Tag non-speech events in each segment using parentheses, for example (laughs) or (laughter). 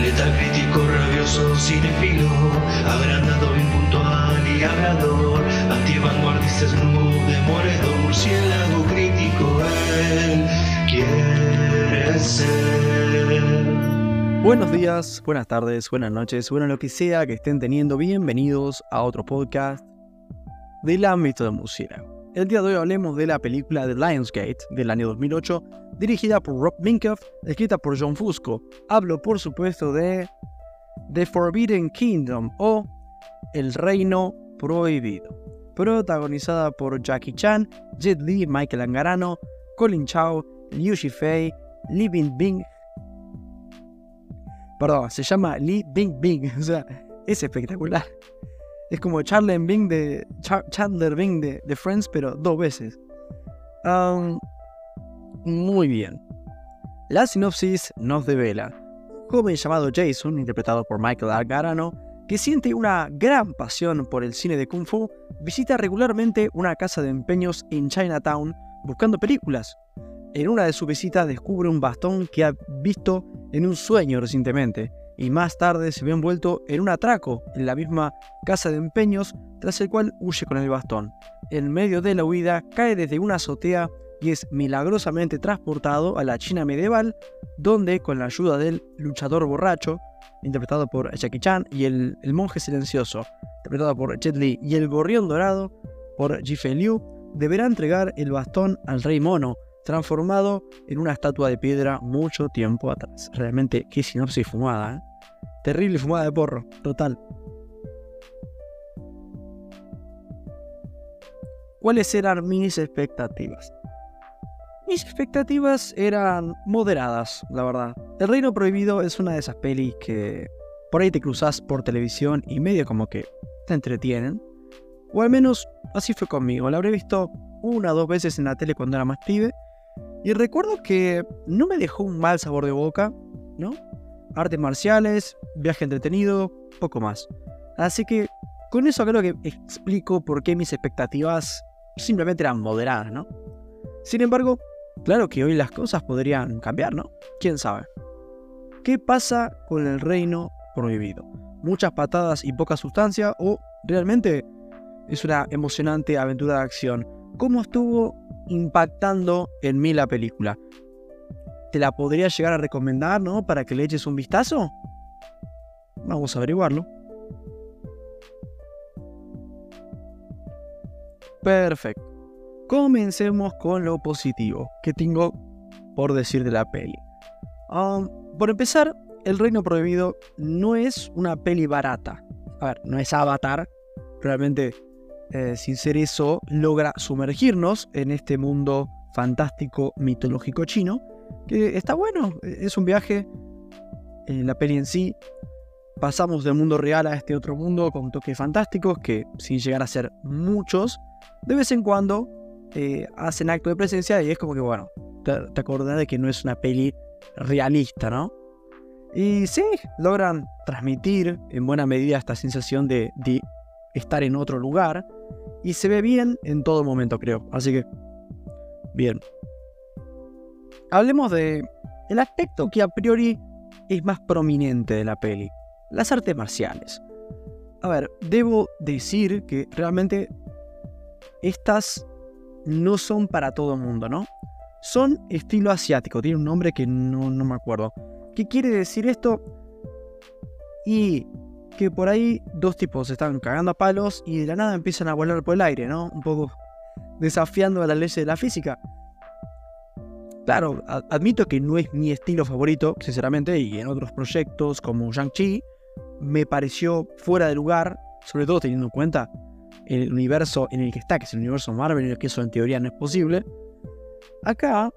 Letal crítico, rabioso, cinefilo, agrandado, impuntual y hablador, antivanguardista, snoop, demoledor, murciélago crítico, él quiere ser. Buenos días, buenas tardes, buenas noches, bueno lo que sea que estén teniendo, bienvenidos a otro podcast del ámbito de murciélago. El día de hoy hablemos de la película The Lionsgate del año 2008, dirigida por Rob Minkoff, escrita por John Fusco. Hablo, por supuesto, de The Forbidden Kingdom o El Reino Prohibido, protagonizada por Jackie Chan, Jet Li, Michael Angarano, Colin Chao, Liu Shifei, Li Bingbing. Perdón, se llama Li Bingbing, (laughs) o sea, es espectacular. Es como Chandler Bing de, Chandler Bing de, Friends, pero dos veces. Muy bien. La sinopsis nos devela. Un joven llamado Jason, interpretado por Michael Argarano, que siente una gran pasión por el cine de Kung Fu, visita regularmente una casa de empeños en Chinatown buscando películas. En una de sus visitas descubre un bastón que ha visto en un sueño recientemente y más tarde se ve envuelto en un atraco en la misma casa de empeños, tras el cual huye con el bastón. En medio de la huida cae desde una azotea y es milagrosamente transportado a la China medieval, donde con la ayuda del luchador borracho, interpretado por Jackie Chan, y el, monje silencioso, interpretado por Jet Li, y el gorrión dorado, por Ji Liu, deberá entregar el bastón al rey mono, transformado en una estatua de piedra mucho tiempo atrás. Realmente, qué sinopsis fumada, ¿eh? Terrible fumada de porro, total. ¿Cuáles eran mis expectativas? Mis expectativas eran moderadas, la verdad. El Reino Prohibido es una de esas pelis que por ahí te cruzas por televisión y medio como que te entretienen. O al menos así fue conmigo. La habré visto una o dos veces en la tele cuando era más pibe y recuerdo que no me dejó un mal sabor de boca, ¿no? Artes marciales, viaje entretenido, poco más. Así que con eso creo que explico por qué mis expectativas simplemente eran moderadas, ¿no? Sin embargo, claro que hoy las cosas podrían cambiar, ¿no? ¿Quién sabe? ¿Qué pasa con el reino prohibido? ¿Muchas patadas y poca sustancia o realmente es una emocionante aventura de acción? ¿Cómo estuvo impactando en mí la película. ¿Te la podría llegar a recomendar, no? Para que le eches un vistazo. Vamos a averiguarlo. Perfecto. Comencemos con lo positivo que tengo por decir de la peli. Um, por empezar, El Reino Prohibido no es una peli barata. A ver, no es Avatar. Realmente eh, sin ser eso, logra sumergirnos en este mundo fantástico mitológico chino, que está bueno, es un viaje, en la peli en sí, pasamos del mundo real a este otro mundo con toques fantásticos que, sin llegar a ser muchos, de vez en cuando eh, hacen acto de presencia y es como que, bueno, te, acordás de que no es una peli realista, ¿no? Y sí, logran transmitir en buena medida esta sensación de estar en otro lugar y se ve bien en todo momento, creo. Así que, bien. Hablemos de el aspecto que a priori es más prominente de la peli, las artes marciales. A ver, debo decir que realmente estas no son para todo mundo, ¿no? Son estilo asiático, tiene un nombre que no, no me acuerdo. ¿Qué quiere decir esto? Y que por ahí dos tipos se están cagando a palos y de la nada empiezan a volar por el aire, ¿no? Un poco desafiando a las leyes de la física. Claro, admito que no es mi estilo favorito, sinceramente, y en otros proyectos como Shang-Chi me pareció fuera de lugar, sobre todo teniendo en cuenta el universo en el que está, que es el universo Marvel, en el que eso en teoría no es posible. Acá,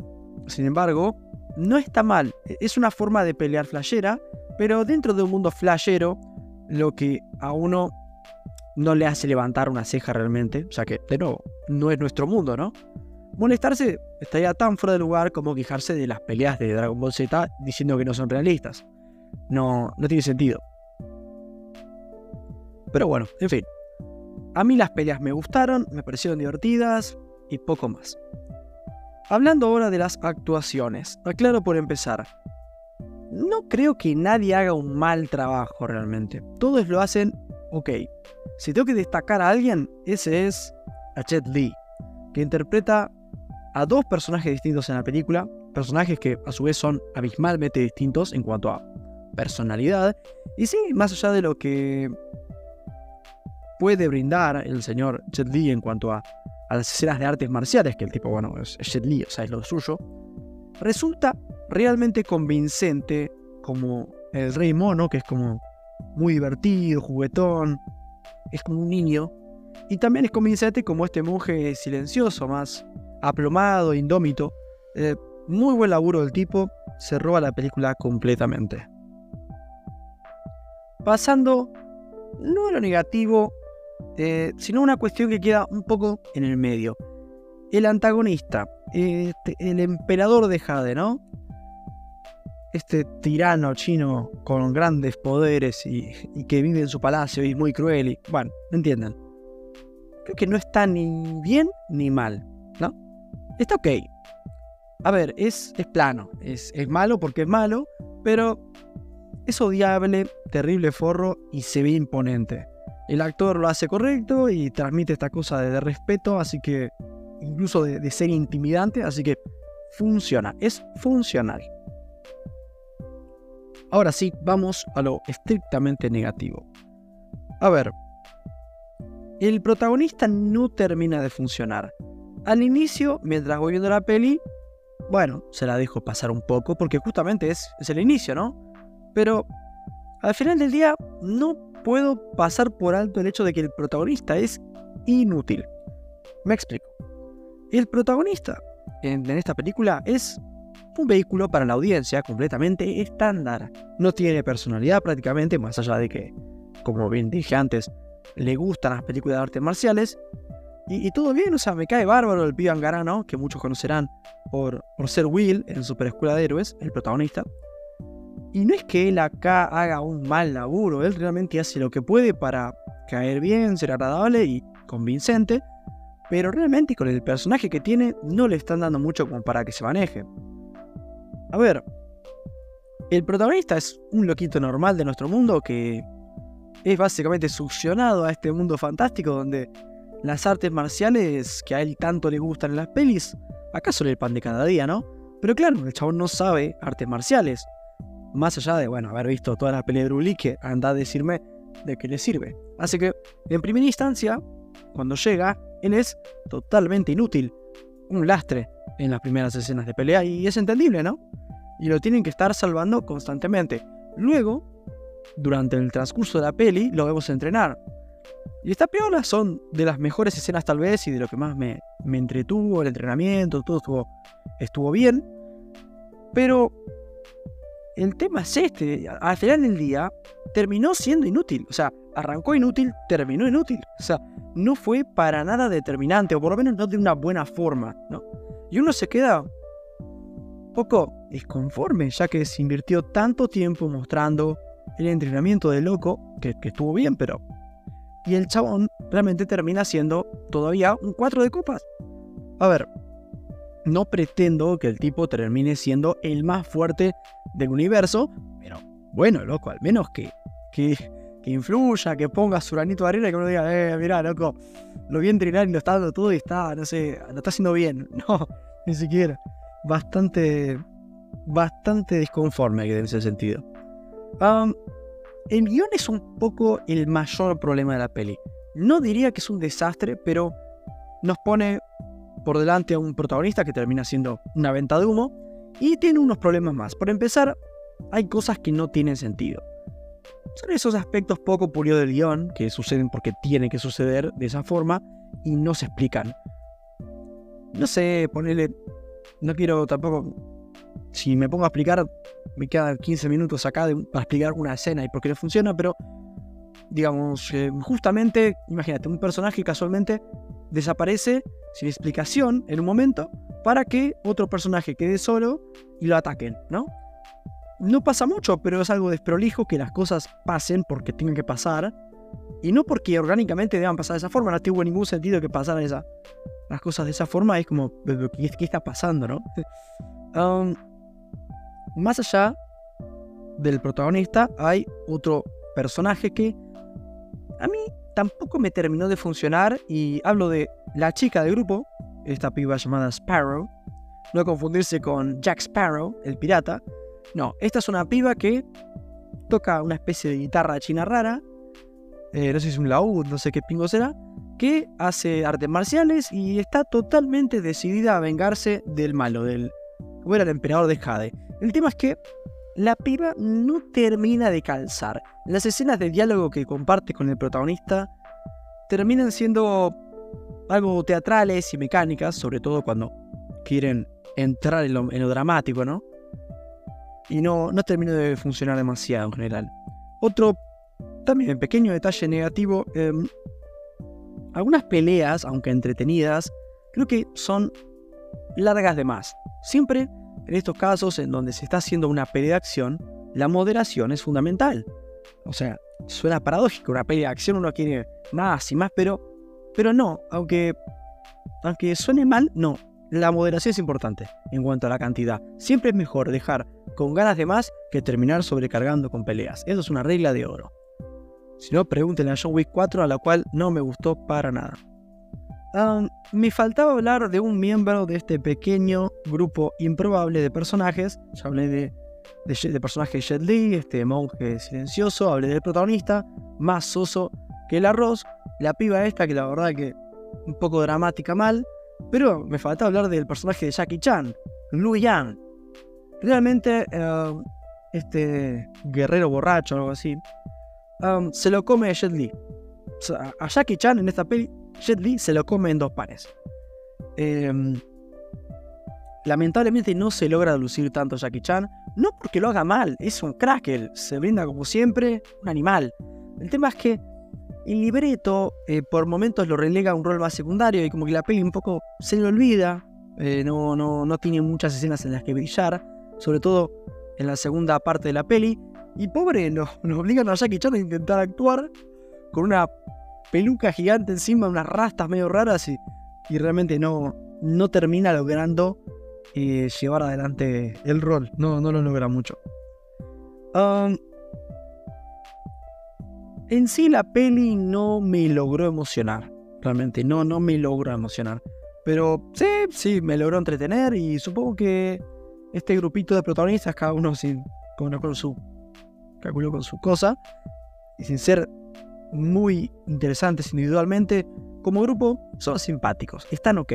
sin embargo, no está mal. Es una forma de pelear flashera, pero dentro de un mundo flashero lo que a uno no le hace levantar una ceja realmente. O sea que, de nuevo, no es nuestro mundo, ¿no? Molestarse estaría tan fuera de lugar como quejarse de las peleas de Dragon Ball Z diciendo que no son realistas. No, no tiene sentido. Pero bueno, en fin. A mí las peleas me gustaron, me parecieron divertidas y poco más. Hablando ahora de las actuaciones, aclaro por empezar. No creo que nadie haga un mal trabajo realmente. Todos lo hacen, ok. Si tengo que destacar a alguien, ese es a Chet Lee, que interpreta a dos personajes distintos en la película, personajes que a su vez son abismalmente distintos en cuanto a personalidad, y sí, más allá de lo que puede brindar el señor Jet Li en cuanto a, las escenas de artes marciales, que el tipo, bueno, es, Jet Li, o sea, es lo suyo, resulta realmente convincente como el rey mono, que es como muy divertido, juguetón, es como un niño, y también es convincente como este monje silencioso, más aplomado, indómito. Eh, muy buen laburo del tipo, se roba la película completamente. Pasando no a lo negativo, eh, sino una cuestión que queda un poco en el medio. El antagonista, este, el emperador de Jade, ¿no? Este tirano chino con grandes poderes y, que vive en su palacio y es muy cruel y, bueno, entienden. Creo que no está ni bien ni mal, ¿no? Está ok. A ver, es, es plano, es, es malo porque es malo, pero es odiable, terrible forro y se ve imponente. El actor lo hace correcto y transmite esta cosa de, respeto, así que incluso de, ser intimidante, así que funciona, es funcional. Ahora sí, vamos a lo estrictamente negativo. A ver, el protagonista no termina de funcionar. Al inicio, mientras voy viendo la peli, bueno, se la dejo pasar un poco porque justamente es, el inicio, ¿no? Pero al final del día no puedo pasar por alto el hecho de que el protagonista es inútil. Me explico. El protagonista en, esta película es un vehículo para la audiencia completamente estándar. No tiene personalidad prácticamente, más allá de que, como bien dije antes, le gustan las películas de artes marciales. Y, todo bien, o sea, me cae bárbaro el pibe Angarano, que muchos conocerán por, por ser Will en Super Escuela de Héroes, el protagonista. Y no es que él acá haga un mal laburo, él realmente hace lo que puede para caer bien, ser agradable y convincente, pero realmente con el personaje que tiene no le están dando mucho como para que se maneje. A ver, el protagonista es un loquito normal de nuestro mundo que es básicamente succionado a este mundo fantástico donde las artes marciales que a él tanto le gustan en las pelis, acá son el pan de cada día, ¿no? Pero claro, el chabón no sabe artes marciales más allá de, bueno, haber visto toda la pelea de Broly, que anda a decirme de qué le sirve. Así que, en primera instancia, cuando llega, él es totalmente inútil, un lastre en las primeras escenas de pelea, y es entendible, ¿no? Y lo tienen que estar salvando constantemente. Luego, durante el transcurso de la peli, lo vemos entrenar. Y esta piola son de las mejores escenas tal vez y de lo que más me, me entretuvo, el entrenamiento, todo estuvo, estuvo bien. Pero el tema es este. Al final del día, terminó siendo inútil. O sea, arrancó inútil, terminó inútil. O sea, no fue para nada determinante, o por lo menos no de una buena forma, ¿no? Y uno se queda poco desconforme, ya que se invirtió tanto tiempo mostrando el entrenamiento de loco, que, estuvo bien, pero. Y el chabón realmente termina siendo todavía un 4 de copas. A ver, no pretendo que el tipo termine siendo el más fuerte del universo, pero bueno, loco, al menos que, influya, que ponga su granito de arena y que uno diga, eh, loco, lo vi entrenar y lo está dando todo y está, no sé, lo está haciendo bien. (laughs) No, ni siquiera. Bastante, bastante disconforme en ese sentido. el guion es un poco el mayor problema de la peli. No diría que es un desastre, pero nos pone por delante a un protagonista que termina siendo una venta de humo y tiene unos problemas más. Por empezar, hay cosas que no tienen sentido. Son esos aspectos poco pulidos del guion que suceden porque tienen que suceder de esa forma y no se explican. No sé, ponerle. No quiero tampoco. Si me pongo a explicar, me quedan 15 minutos acá para explicar una escena y por qué no funciona, pero digamos, eh, justamente, imagínate, un personaje casualmente desaparece sin explicación en un momento para que otro personaje quede solo y lo ataquen, ¿no? No pasa mucho, pero es algo desprolijo que las cosas pasen porque tengan que pasar y no porque orgánicamente deban pasar de esa forma. No tuvo ningún sentido que pasaran esa, las cosas de esa forma. Es como, ¿qué, qué está pasando, no? (laughs) Um, más allá del protagonista hay otro personaje que a mí tampoco me terminó de funcionar y hablo de la chica del grupo, esta piba llamada Sparrow, no confundirse con Jack Sparrow, el pirata. No, esta es una piba que toca una especie de guitarra china rara, eh, no sé si es un laúd, no sé qué pingo será, que hace artes marciales y está totalmente decidida a vengarse del malo, del como era el emperador de Jade. El tema es que la piba no termina de calzar. Las escenas de diálogo que comparte con el protagonista terminan siendo algo teatrales y mecánicas, sobre todo cuando quieren entrar en lo, dramático, ¿no? Y no, no termina de funcionar demasiado en general. Otro también pequeño detalle negativo, em, algunas peleas, aunque entretenidas, creo que son largas de más. Siempre en estos casos en donde se está haciendo una pelea de acción, la moderación es fundamental. O sea, suena paradójico, una pelea de acción uno quiere más y más, pero, pero no, aunque, aunque suene mal, no. La moderación es importante en cuanto a la cantidad. Siempre es mejor dejar con ganas de más que terminar sobrecargando con peleas. Eso es una regla de oro. Si no, pregúntenle a John Wick 4, a la cual no me gustó para nada me faltaba hablar de un miembro de este pequeño grupo improbable de personajes. Ya hablé de, de, personaje Jet Li, este monje silencioso. Hablé del protagonista, más soso que el arroz. La piba esta, que la verdad que un poco dramática mal. Pero me faltaba hablar del personaje de Jackie Chan, Lu Yang. Realmente, este guerrero borracho o algo así, se lo come Jet Li. a Jackie Chan en esta peli Jet Li se lo come en dos panes. Em, lamentablemente no se logra lucir tanto Jackie Chan, no porque lo haga mal, es un crack, se brinda como siempre, un animal. El tema es que el libreto eh, por momentos lo relega a un rol más secundario y como que la peli un poco se le olvida, eh, no, no, no tiene muchas escenas en las que brillar, sobre todo en la segunda parte de la peli. Y pobre, nos, nos obligan a Jackie Chan a intentar actuar con una peluca gigante encima, unas rastas medio raras y, y realmente no, no termina logrando eh, llevar adelante el rol. No, no lo logra mucho. En sí la peli no me logró emocionar. Realmente no, no me logró emocionar. Pero sí, sí, me logró entretener y supongo que este grupito de protagonistas, cada uno sin, con, con su, calculó con su cosa, y sin ser muy interesantes individualmente, como grupo son simpáticos, están ok.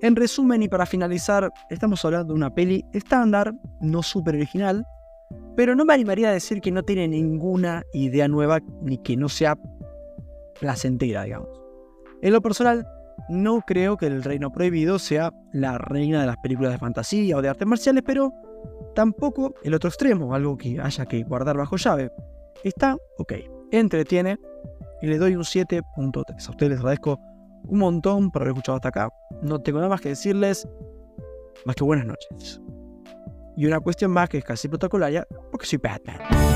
En resumen y para finalizar, estamos hablando de una peli estándar, no súper original, pero no me animaría a decir que no tiene ninguna idea nueva ni que no sea placentera, digamos. En lo personal, no creo que El Reino Prohibido sea la reina de las películas de fantasía o de artes marciales, pero tampoco el otro extremo, algo que haya que guardar bajo llave. Está ok entretiene y le doy un 7.3. A ustedes les agradezco un montón por haber escuchado hasta acá. No tengo nada más que decirles, más que buenas noches. Y una cuestión más que es casi protocolaria, porque soy Batman.